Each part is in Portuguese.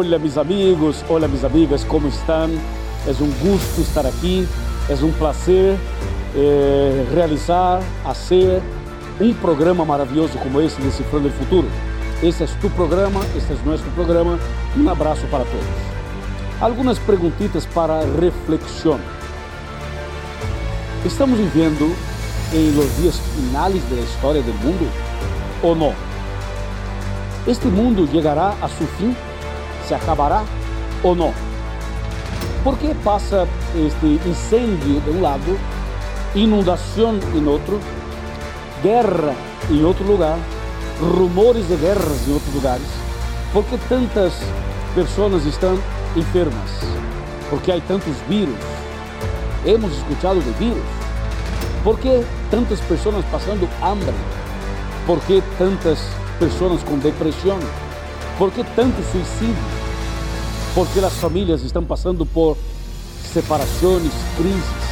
Olá, meus amigos, olá, minhas amigas, como estão? É um gosto estar aqui, é um prazer eh, realizar, fazer um programa maravilhoso como esse, Decifrando o Futuro. Este é tu programa, este é nosso programa. Um abraço para todos. Algumas perguntitas para reflexão. Estamos vivendo em los dias finais da história do mundo ou não? Este mundo chegará a seu fim? Se acabará ou não? Por que passa este incêndio de um lado, inundação em outro, guerra em outro lugar, rumores de guerras em outros lugares? Por que tantas pessoas estão enfermas? Por que há tantos vírus? Hemos escutado de vírus. Por que tantas pessoas passando hambre? Por que tantas pessoas com depressão? Por que tanto suicídio? Porque as famílias estão passando por separações, crises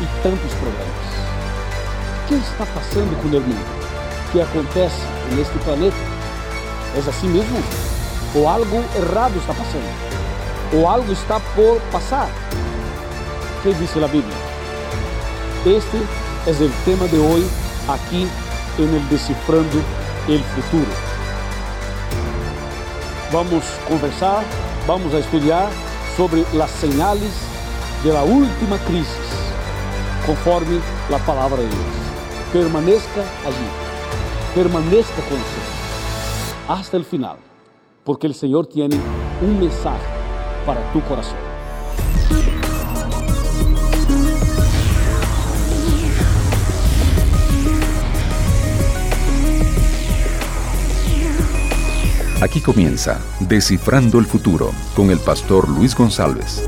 e tantos problemas. O que está passando com o mundo? O que acontece neste planeta? É assim mesmo? Ou algo errado está passando? Ou algo está por passar? O que diz a Bíblia? Este é o tema de hoje aqui em El Decifrando el Futuro. Vamos conversar vamos a estudiar sobre las señales de la última crisis, conforme la palabra de Dios. Permanezca allí, permanezca con nosotros hasta el final, porque el Señor tiene un mensaje para tu corazón. Aquí comienza Descifrando el Futuro con el pastor Luis González.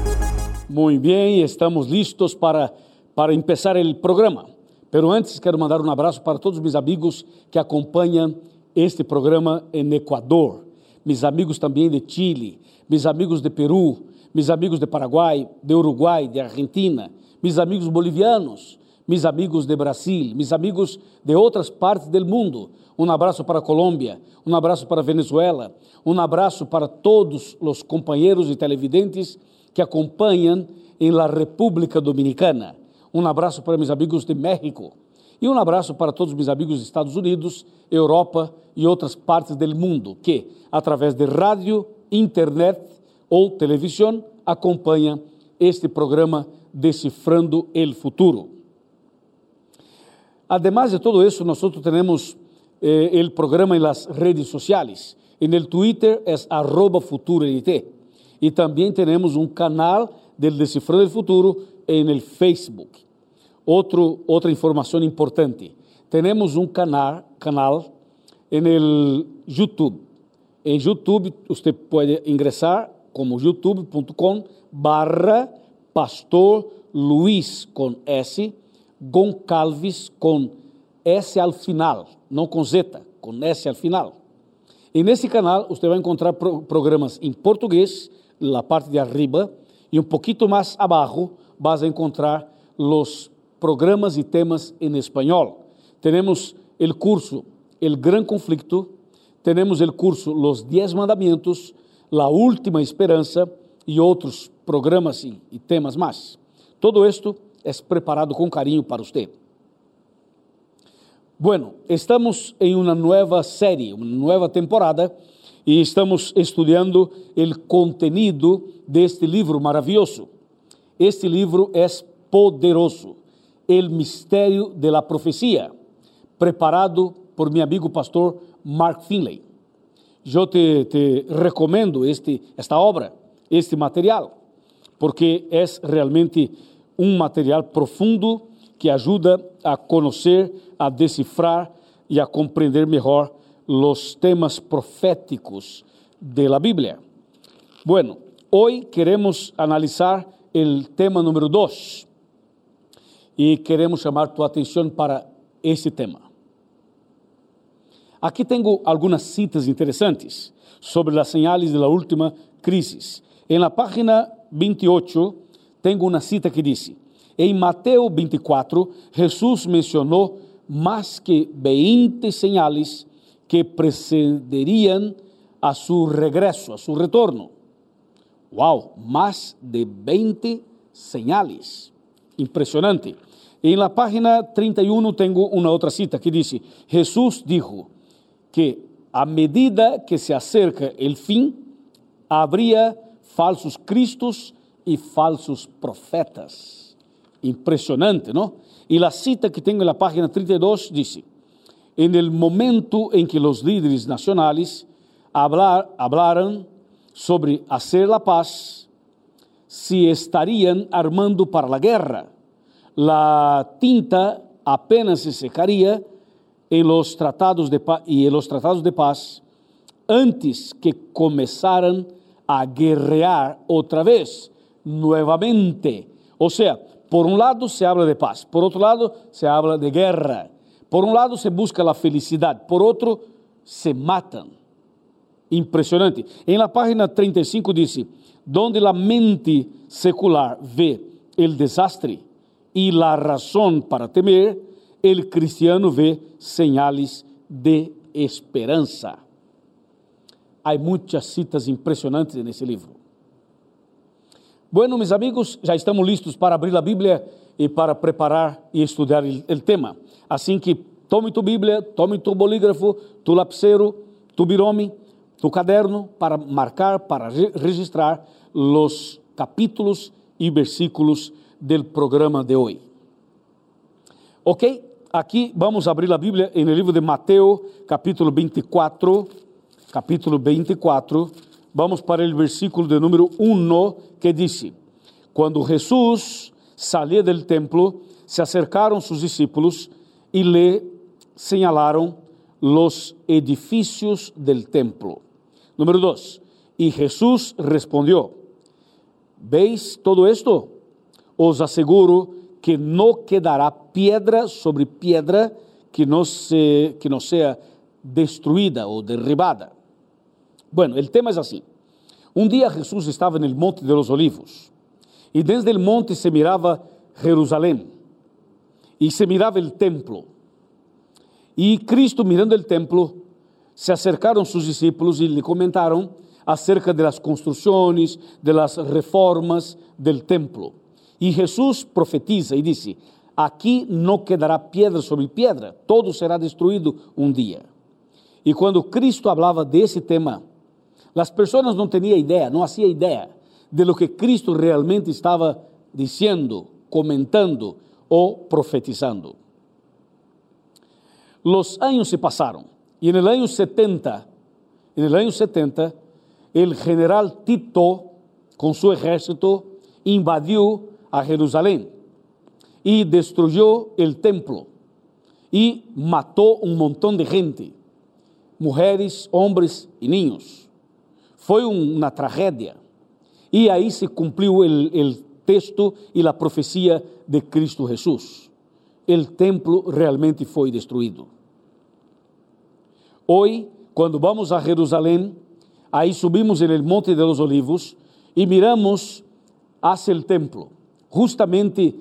Muy bien, estamos listos para, para empezar el programa. Pero antes quero mandar um abraço para todos os meus amigos que acompanham este programa em Equador, meus amigos também de Chile, meus amigos de Peru, meus amigos de Paraguai, de Uruguai, de Argentina, meus amigos bolivianos, meus amigos de Brasil, meus amigos de outras partes do mundo. Um abraço para a Colômbia, um abraço para a Venezuela, um abraço para todos os companheiros e televidentes que acompanham em la República Dominicana. Um abraço para meus amigos de México. E um abraço para todos meus amigos dos Estados Unidos, Europa e outras partes do mundo que, através de rádio, internet ou televisão, acompanham este programa Decifrando el Futuro. Además de todo isso, nós temos eh, el programa en las redes sociales. En el Twitter es arroba futuroNT. Y también tenemos un canal del Descifrado del Futuro en el Facebook. Outro, outra informação importante. Temos um canal, canal no YouTube. Em YouTube, você pode ingressar como youtube.com barra pastor Luiz com S, Goncalves com S ao final não com Z, com S al final. E nesse canal você vai encontrar pro programas em português, na parte de arriba, e um pouquinho mais abaixo vas a encontrar os programas e temas em espanhol. Temos o curso El Gran Conflicto, temos o curso Los Diez Mandamentos, La Última Esperança e outros programas e, e temas mais. Todo isto é preparado com carinho para você. Bueno, estamos em uma nova série, uma nova temporada, e estamos estudando o contenido deste livro maravilhoso. Este livro é poderoso, El Mistério de la Profecia, preparado por meu amigo pastor Mark Finlay. Eu te, te recomendo este, esta obra, este material, porque é realmente um material profundo que ajuda a conhecer, a decifrar e a compreender melhor os temas proféticos de la Bíblia. Bueno, hoy queremos analisar o tema número 2 e queremos chamar tu atenção para esse tema. Aqui tenho algumas citas interessantes sobre as señales de la última crise. Em la página 28, tenho uma cita que diz: em Mateus 24, Jesus mencionou mais que 20 señales que precederiam a su regreso, a su retorno. ¡Wow! Más de 20 señales. Impresionante. En la página 31 tengo una otra cita que dice, Jesús dijo que a medida que se acerca el fin, habría falsos cristos y falsos profetas. Impresionante, ¿no? Y la cita que tengo en la página 32 dice, en el momento en que los líderes nacionales hablar, sobre hacer la paz, se estarían armando para la guerra. La tinta apenas se secaría en los tratados de y en los tratados de paz antes que comenzaran a guerrear otra vez, nuevamente. O sea, por un lado se habla de paz, por otro lado se habla de guerra. Por un lado se busca la felicidad, por otro se matan. Impressionante. Em la página 35 dice, donde la mente secular ve el desastre y la razón para temer, el cristiano ve señales de esperança. Há muitas citas impressionantes nesse livro. Bueno, meus amigos, já estamos listos para abrir a Bíblia e para preparar e estudar o tema. Assim que tome tu Bíblia, tome tu bolígrafo, tu lapicero, tu birome, tu caderno para marcar, para registrar os capítulos e versículos do programa de hoje. Ok? Aqui vamos abrir a Bíblia no livro de Mateus, capítulo 24, capítulo 24, vamos para o versículo de número 1, que diz: Quando Jesus saía del templo, se acercaram seus discípulos e lhe señalaram los edificios del templo. Número 2. E Jesus respondeu: ¿Veis todo esto? Os asseguro que não quedará piedra sobre piedra que não, se, que não seja destruída ou derribada. Bueno, o tema é assim. Um dia Jesus estava no Monte de los Olivos e desde o monte se mirava Jerusalém e se mirava o templo. E Cristo, mirando o templo, se acercaram seus discípulos e lhe comentaram acerca das construções, das reformas do templo. E Jesus profetiza e disse: Aqui não quedará pedra sobre pedra, todo será destruído um dia. E quando Cristo falava desse tema, as pessoas não tinham ideia, não haciam ideia de lo que Cristo realmente estava dizendo, comentando ou profetizando. Los años se pasaron y en el año 70, en el año 70, el general Tito, con su ejército, invadió a Jerusalén y destruyó el templo y mató un montón de gente, mujeres, hombres y niños. Fue una tragedia. Y ahí se el, el texto y la profecía de Cristo Jesús. El templo realmente foi destruído. Hoy, quando vamos a Jerusalém, aí subimos no Monte de los Olivos e miramos hacia o templo justamente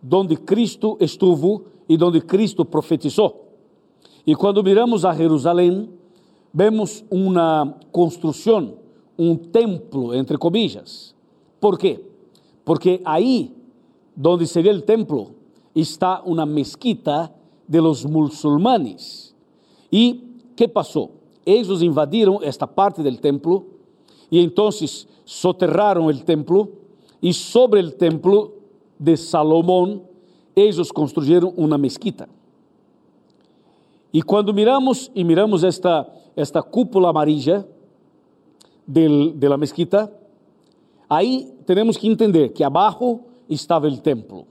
donde Cristo estuvo e donde Cristo profetizou. E quando miramos a Jerusalém, vemos uma construção, um templo, entre comillas. ¿Por quê? Porque aí, donde seria o templo, está uma mesquita de los muçulmanes. E que passou? Eles invadiram esta parte do templo e então soterraram o templo e sobre o templo de Salomão, eles construíram uma mesquita. E quando miramos e miramos esta esta cúpula amarilla del, de la mesquita, aí temos que entender que abaixo estava o templo.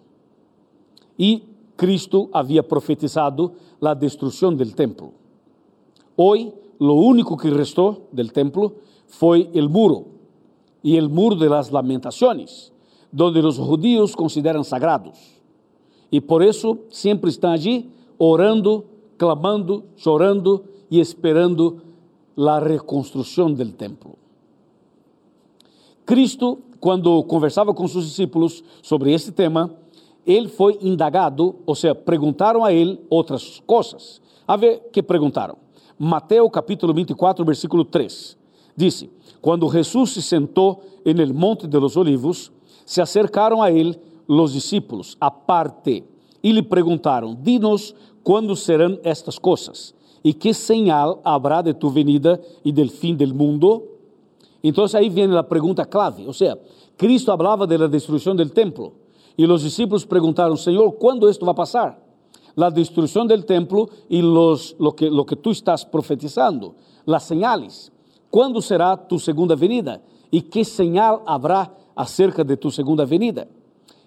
E Cristo havia profetizado a destruição do templo. Hoje, lo único que restou del templo foi o muro e el muro de las lamentaciones, donde los judíos consideran sagrados. Y por eso siempre están allí orando, clamando, chorando y esperando la reconstrucción del templo. Cristo, quando conversava com seus discípulos sobre este tema, ele foi indagado, ou seja, perguntaram a ele outras coisas. A ver que perguntaram. Mateus capítulo 24, versículo 3. Dice, cuando Jesús se sentó en el monte de los olivos, se acercaron a él los discípulos aparte y le preguntaron, dinos cuándo serán estas cosas y qué señal habrá de tu venida y del fin del mundo. Entonces ahí viene la pregunta clave, o sea, Cristo hablaba de la destrucción del templo y los discípulos preguntaron, Señor, ¿cuándo esto va a pasar? La del templo y los, lo, que, lo que tú estás profetizando, las señales. ¿Cuándo será tu segunda venida? ¿Y qué señal habrá acerca de tu segunda venida?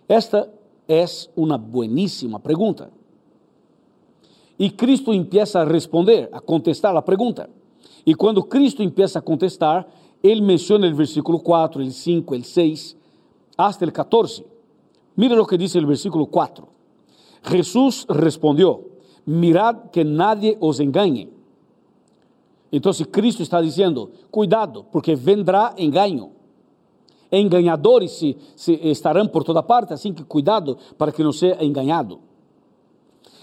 Esta es una buenísima pregunta. Y Cristo empieza a responder, a contestar la pregunta. Y cuando Cristo empieza a contestar, Él menciona el versículo 4, el 5, el 6, hasta el 14. Mira lo que dice el versículo 4. Jesús respondió, mirad que nadie os engañe. Entonces Cristo está diciendo, cuidado, porque vendrá engaño. Engañadores se, se estarão por toda parte, assim que cuidado para que não seja enganado.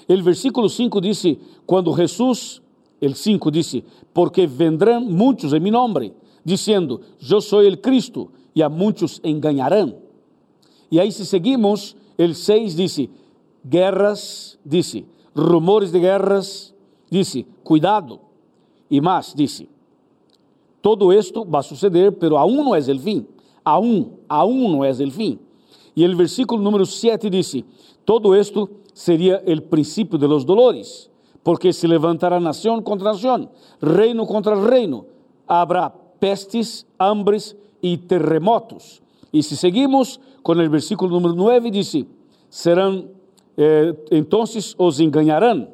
El versículo 5 dice, quando Jesus, el 5 dice, porque vendrão muitos em mi nombre, dizendo, eu sou el Cristo, e a muitos enganarão. E aí se seguimos, el 6 dice, guerras, dice, rumores de guerras, dice, cuidado. E mais, dice, todo esto va a suceder, pero aún no es el fin. Aún, aún no es el fin. Y el versículo número 7 dice, todo esto sería el principio de los dolores, porque se levantará nación contra nación, reino contra reino, habrá pestes, hambres y terremotos. Y si seguimos con el versículo número 9, dice, serán, eh, entonces os engañarán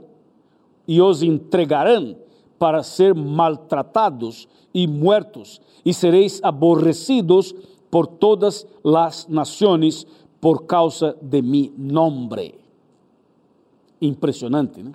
y os entregarán para ser maltratados y muertos, y seréis aborrecidos por todas las naciones por causa de mi nombre. Impressionante, né?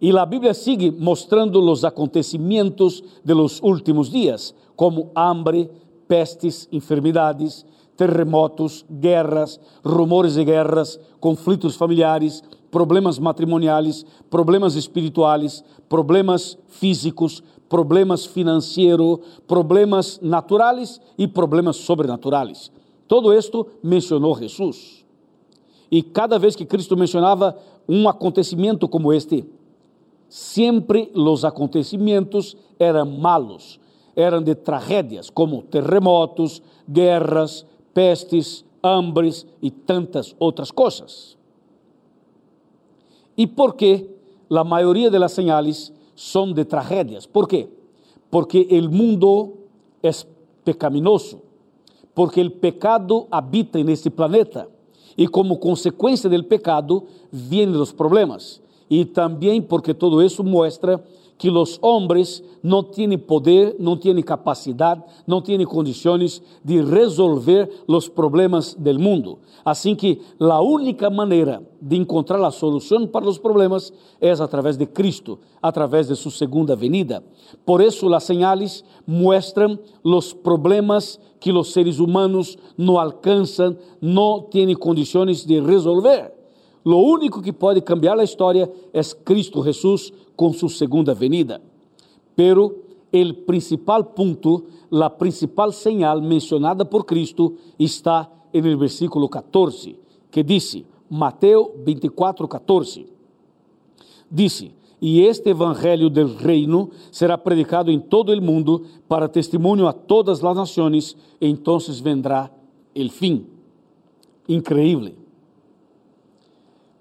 E a Bíblia sigue mostrando os acontecimentos de los últimos dias, como hambre, pestes, enfermidades, terremotos, guerras, rumores de guerras, conflitos familiares, problemas matrimoniais, problemas espirituais, problemas físicos, problemas financeiros, problemas naturais e problemas sobrenaturais. Todo isto mencionou Jesus. E cada vez que Cristo mencionava um acontecimento como este, sempre os acontecimentos eram malos, eram de tragédias, como terremotos, guerras, pestes, hambres e tantas outras coisas. E por que a maioria das señales são de tragédias? Por quê? Porque o mundo é pecaminoso, porque o pecado habita neste planeta e como consequência do pecado vêm os problemas. E também porque todo isso mostra que os homens não têm poder, não têm capacidade, não têm condições de resolver os problemas do mundo. Assim que a única maneira de encontrar a solução para os problemas é através de Cristo, através de sua segunda venida. Por isso, as señales mostram os problemas que os seres humanos não alcançam, não têm condições de resolver. Lo único que pode cambiar a história é Cristo Jesus com sua segunda venida. Pero el principal punto, la principal señal mencionada por Cristo está el versículo 14, que dice, Mateo 24, 14. Dice, e este evangelho del reino será predicado em todo o mundo para testemunho a todas as nações, então vendrá el fim. Increíble.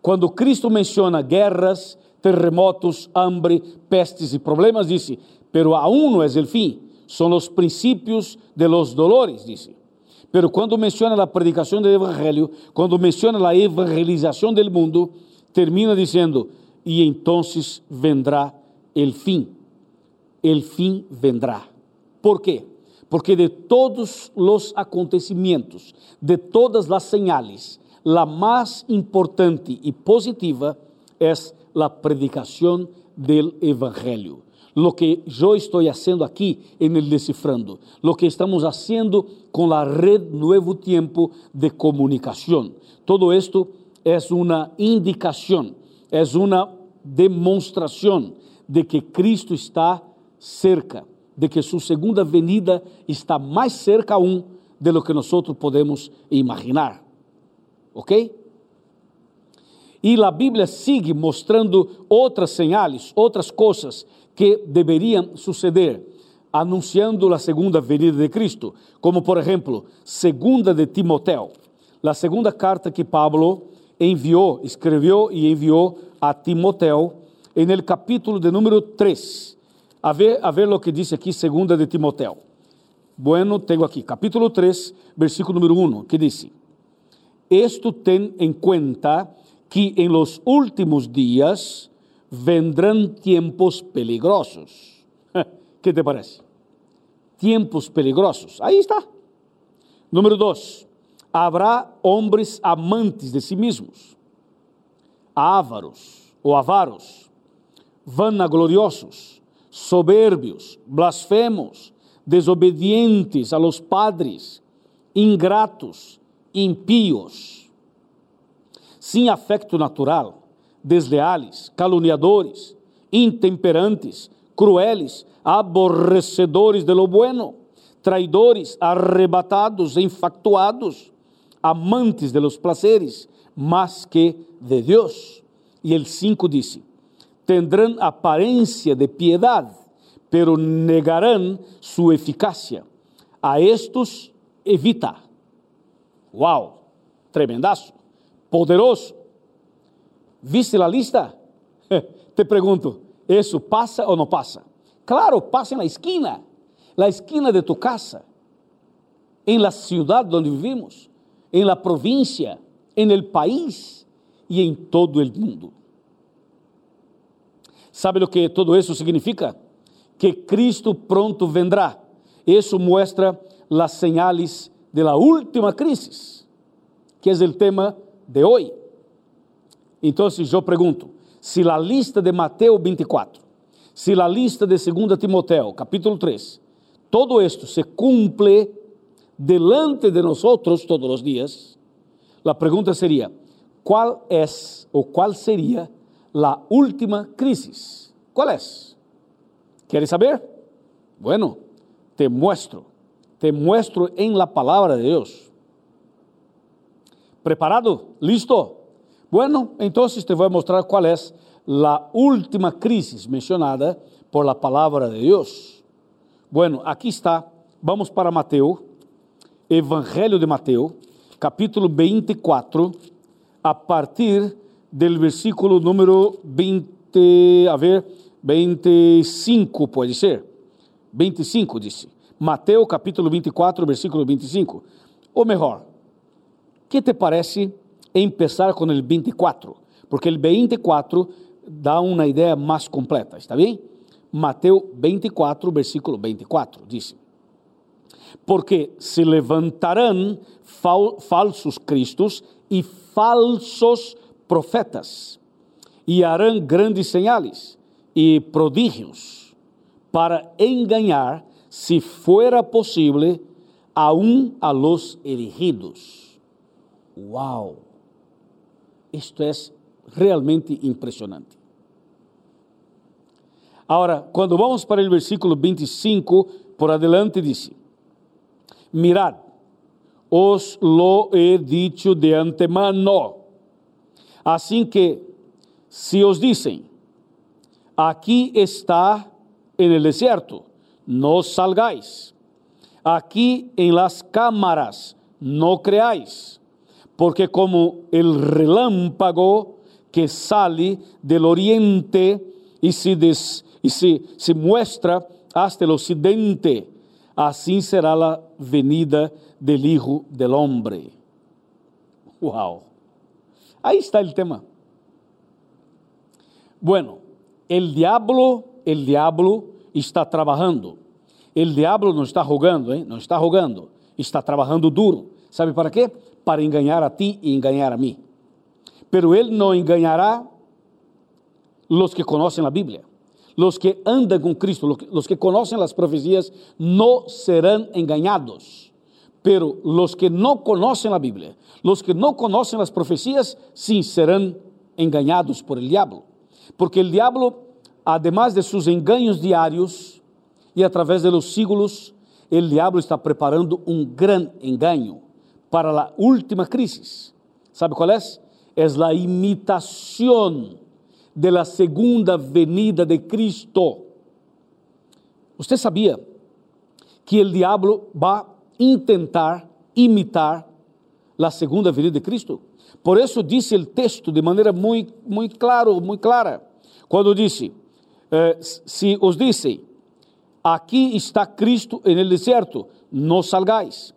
Quando Cristo menciona guerras, terremotos, hambre, pestes e problemas, disse, pero aún no es el fin, son los principios de los dolores, dice. Pero quando menciona a predicação do evangelho, quando menciona a evangelização do mundo, termina dizendo, e então vendrá el fim. El fim vendrá. ¿Por quê? Porque de todos os acontecimentos, de todas as señales, la más importante y positiva es la predicación del Evangelio. Lo que yo estoy haciendo aquí en el Descifrando, lo que estamos haciendo con la red Nuevo Tiempo de comunicación. Todo esto es una indicación, es una demostración de que Cristo está cerca, de que su segunda venida está mais cerca aún de lo que nosotros podemos imaginar. ¿Ok? E a Bíblia sigue mostrando outras señales, outras coisas que deveriam suceder, anunciando a segunda venida de Cristo, como por exemplo, segunda de Timoteo, a segunda carta que Pablo enviou, escreveu e enviou a Timoteo, en el capítulo de número 3. A ver, a ver lo que dice aqui, segunda de Timoteo. Bueno, tengo aqui, capítulo 3, versículo número 1, que diz: Esto ten en cuenta que en los últimos días vendrán tiempos peligrosos. ¿Qué te parece? Tiempos peligrosos. Ahí está. Número 2. Habrá hombres amantes de sí mismos, ávaros ou avaros, vanagloriosos, soberbios, blasfemos, desobedientes a los padres, ingratos, impíos, sem afecto natural, desleales, caluniadores, intemperantes, crueles, aborrecedores de lo bueno, traidores, arrebatados, infatuados, amantes de los placeres, más que de Deus. E el 5 disse: tendrán aparência de piedade, pero negarán su eficacia. A estos evita. Uau, tremendazo, poderoso. ¿Viste la lista? Te pregunto, ¿eso pasa o no pasa? Claro, pasa en la esquina, la esquina de tu casa, en la ciudad donde vivimos, en la provincia, en el país y en todo el mundo. ¿Sabe lo que todo eso significa? Que Cristo pronto vendrá. Isso mostra as señales de la última crisis, que é o tema de hoje. Então, eu pergunto: se a lista de Mateus 24, se a lista de 2 Timoteo, capítulo 3, todo esto se cumple delante de nós todos os dias, a pergunta seria: qual é ou qual seria a última crisis? Qual é? ¿Quieres saber? Bueno, te muestro, te muestro en la palabra de Dios. ¿Preparado? ¿Listo? Bueno, entonces te voy a mostrar cuál es la última crisis mencionada por la palabra de Dios. Bueno, aquí está, vamos para Mateo, Evangelio de Mateo, capítulo 24, a partir del versículo número 20, a ver, 25 pode ser. 25 disse. Mateus capítulo 24, versículo 25. Ou melhor, que te parece empezar com o 24? Porque o 24 dá uma ideia mais completa, está bem? Mateus 24, versículo 24, diz: Porque se levantarão fal falsos cristos e falsos profetas, e harão grandes señales e prodígios para enganar, se fuera possível, aún a los elegidos. Uau! Isto é realmente impressionante. Agora, quando vamos para o versículo 25, por adelante diz: Mirad, os lo he dicho de antemano. Assim que, se os dizem, Aquí está en el desierto, no salgáis. Aquí en las cámaras, no creáis, porque como el relámpago que sale del oriente y se, des, y se, se muestra hasta el occidente, así será la venida del Hijo del Hombre. Wow. Ahí está el tema. Bueno, el diablo, el diablo está trabalhando. El diablo não está rogando, hein? não está rogando, está trabalhando duro. Sabe para quê? Para enganar a ti e enganar a mim. Pero ele não enganará los que conhecem a Bíblia. Los que andam com Cristo, los que conhecem as profecias, não serão enganados. Pero los que não conhecem a Bíblia, los que não conhecem as profecias, sim serão enganados por el diablo. Porque o diabo, además de seus engaños diários, e através de los siglos o diabo está preparando um grande engano para a última crise. ¿Sabe qual é? É a imitação de la segunda venida de Cristo. Você sabia que o diabo vai intentar imitar a segunda venida de Cristo? Por isso disse o texto de maneira muito, muito claro, muito clara, quando disse, eh, se os disse, aqui está Cristo en el deserto, não salgáis.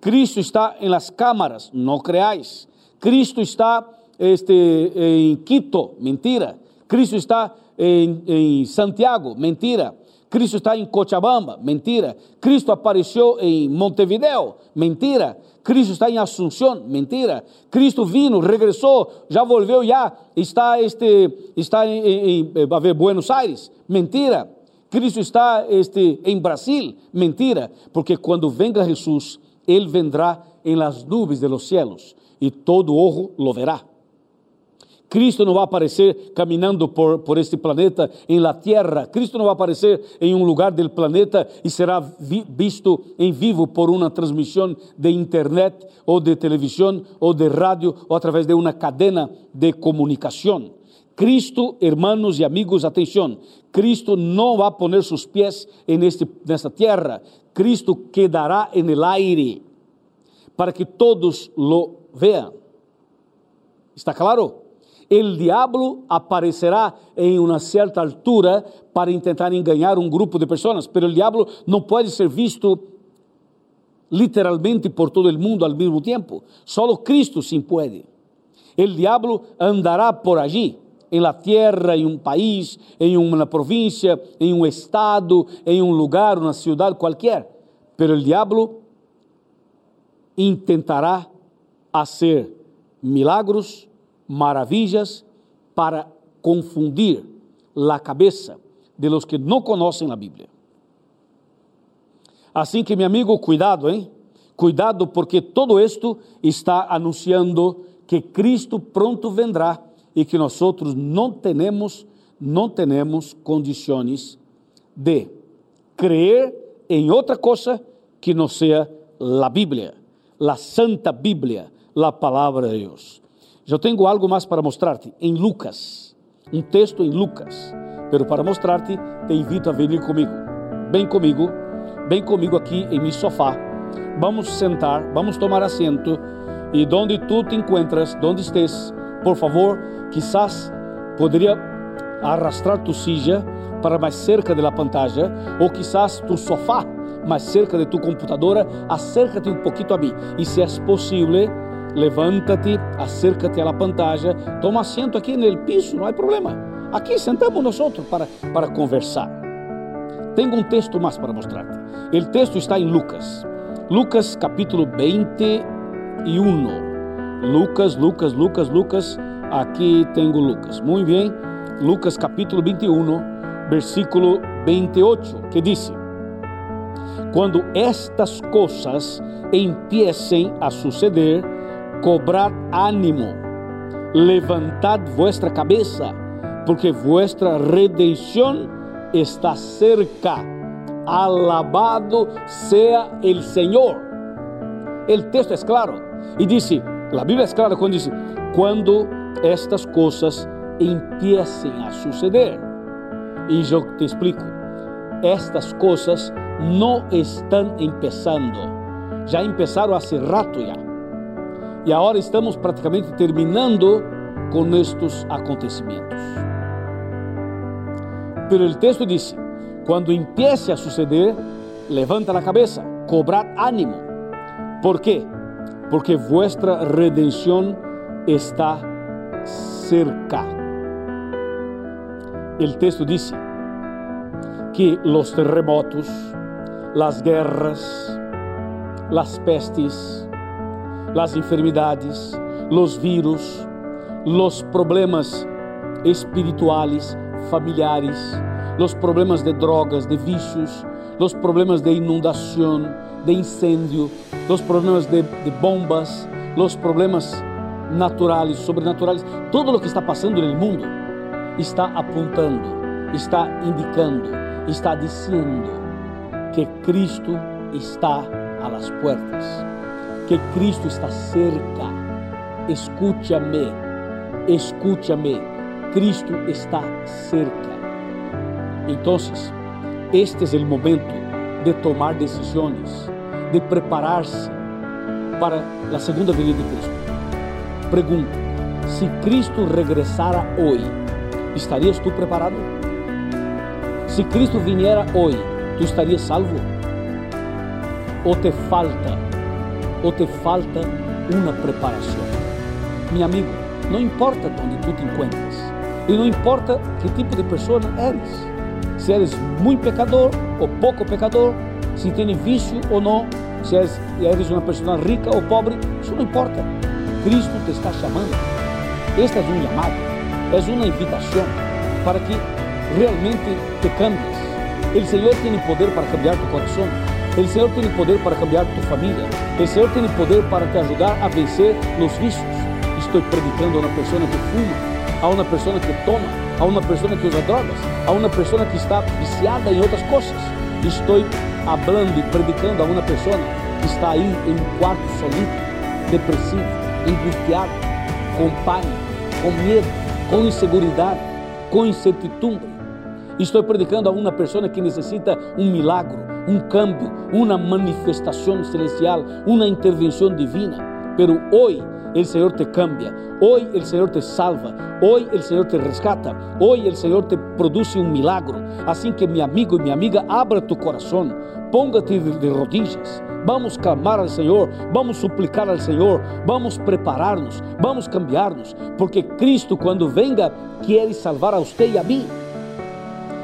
Cristo está em las cámaras, não creáis. Cristo está este, em Quito, mentira. Cristo está em, Santiago, mentira. Cristo está em Cochabamba, mentira. Cristo apareceu em Montevideo, mentira. Cristo está em Assunção, mentira. Cristo vino, regressou, já volveu, já está este está em, em, em Buenos Aires, mentira. Cristo está este em Brasil, mentira, porque quando venga Jesus, ele vendrá em las nubes de los cielos e todo ojo lo verá. Cristo não vai aparecer caminhando por, por este planeta em la tierra. Cristo não vai aparecer em um lugar do planeta e será vi, visto em vivo por uma transmissão de internet ou de televisão ou de rádio ou através de uma cadena de comunicação. Cristo, hermanos e amigos, atenção, Cristo não vai poner seus pés este, nesta terra. Cristo quedará en el aire para que todos lo vean. ¿Está claro? El diabo aparecerá em uma certa altura para tentar enganar um grupo de pessoas, mas o diabo não pode ser visto literalmente por todo o mundo ao mesmo tempo. Só Cristo sim pode. O diabo andará por allí, em la tierra, em um país, em uma província, em um estado, em um lugar, uma cidade qualquer. Pero o diabo intentará fazer milagros, maravillas para confundir la cabeza de los que no conocen la Biblia. Assim que, meu amigo, cuidado, hein? Cuidado, porque todo esto está anunciando que Cristo pronto vendrá e que nós outros não temos, não temos condições de crer em outra coisa que não seja a Bíblia, a Santa Bíblia, a palavra de Deus. Eu tenho algo mais para mostrar-te em Lucas, um texto em Lucas. Pero para mostrar-te, te invito a vir comigo. Vem comigo, vem comigo aqui em meu sofá. Vamos sentar, vamos tomar assento e onde tu te encuentras, onde estés, por favor, quizás poderia arrastrar tu silla para mais cerca da pantalla ou quizás tu sofá mais cerca de tu computadora, acércate um pouquinho a mim e se é possível levanta-te, acércate à pantalla, toma assento aqui no piso, não há problema. Aqui sentamos nós para, para conversar. Tenho um texto mais para mostrar-te. O texto está em Lucas. Lucas capítulo 21. Lucas, Lucas, Lucas, Lucas. Aqui tenho Lucas. Muito bem. Lucas capítulo 21, versículo 28, que diz: Quando estas coisas empiecem a suceder, cobrad ánimo, levantad vuestra cabeza, porque vuestra redención está cerca. Alabado sea el Señor. El texto es claro y dice, la Biblia es clara cuando dice, cuando estas cosas empiecen a suceder. Y yo te explico, estas cosas no están empezando, ya empezaron hace rato ya. E agora estamos praticamente terminando com estes acontecimentos. Pero o texto diz: quando empiece a suceder, levanta a cabeça, cobrad ánimo. ¿Por quê? Porque vuestra redenção está cerca. O texto diz que os terremotos, as guerras, as pestes, las enfermedades, los virus, los problemas espirituales, familiares, los problemas de drogas, de vicios, los problemas de inundación, de incendio, los problemas de, de bombas, los problemas naturales, sobrenaturales, todo lo que está pasando en el mundo está apuntando, está indicando, está diciendo que Cristo está a las puertas, que Cristo está cerca. Escúchame, escúchame, Cristo está cerca. Entonces, este es el momento de tomar decisiones, de prepararse para la segunda venida de Cristo. Pregunto, si Cristo regresara hoy, ¿estarías tú preparado? Si Cristo viniera hoy, ¿tú estarías salvo? ¿O te falta, o te falta una preparación? Mi amigo, no importa dónde tú te encuentres y no importa qué tipo de persona eres, si eres muy pecador o poco pecador, si tienes vicio o no, si eres, eres una persona rica o pobre, eso no importa. Cristo te está llamando. Esta es un llamado, es una invitación para que realmente te cambies. El Señor tiene poder para cambiar tu corazón. El Señor tiene poder para cambiar tu familia. El Señor tiene poder para te ayudar a vencer los vicios. Estoy predicando a una persona que fuma, a una persona que toma, a una persona que usa drogas, a una persona que está viciada en otras cosas. Estoy hablando y predicando a una persona que está ahí en un cuarto solito, depresivo, angustiado, con pánico, con miedo, con inseguridad, con incertidumbre. Estoy predicando a una persona que necesita un milagro, un cambio, una manifestación celestial, una intervención divina. Pero hoy el Señor te cambia, hoy el Señor te salva, hoy el Señor te rescata, hoy el Señor te produce un milagro. Así que mi amigo y mi amiga, abra tu corazón, póngate de rodillas. Vamos clamar al Señor, vamos suplicar al Señor, vamos prepararnos, vamos cambiarnos, porque Cristo cuando venga quiere salvar a usted y a mí.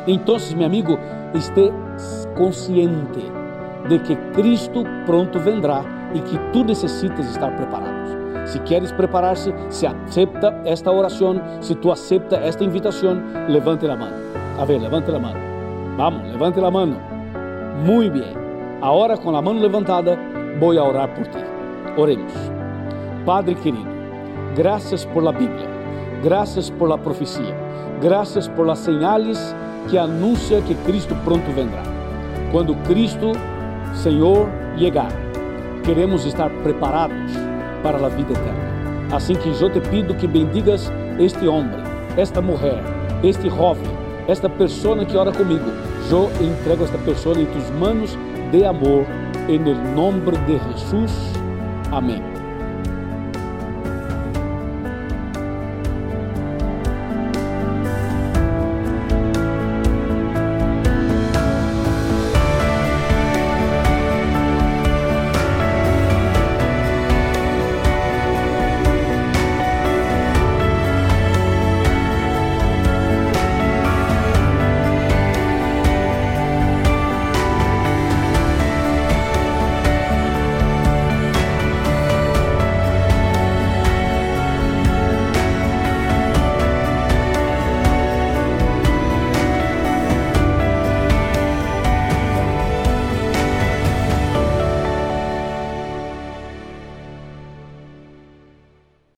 Entonces, mi amigo, esté consciente de que Cristo pronto vendrá y que tú necesitas estar preparado. Si quieres prepararse, se acepta esta oración, si tú aceptas esta invitación, levante la mano. A ver, levante la mano. Vamos, levante la mano. Muy bien. Ahora con la mano levantada, voy a orar por ti. Oremos. Padre querido, gracias por la Biblia, gracias por la profecía, gracias por las señales que anuncia que Cristo pronto vendrá. Cuando Cristo, Señor, llegar, queremos estar preparados para a vida eterna. Assim que eu te pido que bendigas este homem, esta mulher, este jovem, esta pessoa que ora comigo. Eu entrego esta pessoa em tus manos de amor, em nome de Jesus. Amém.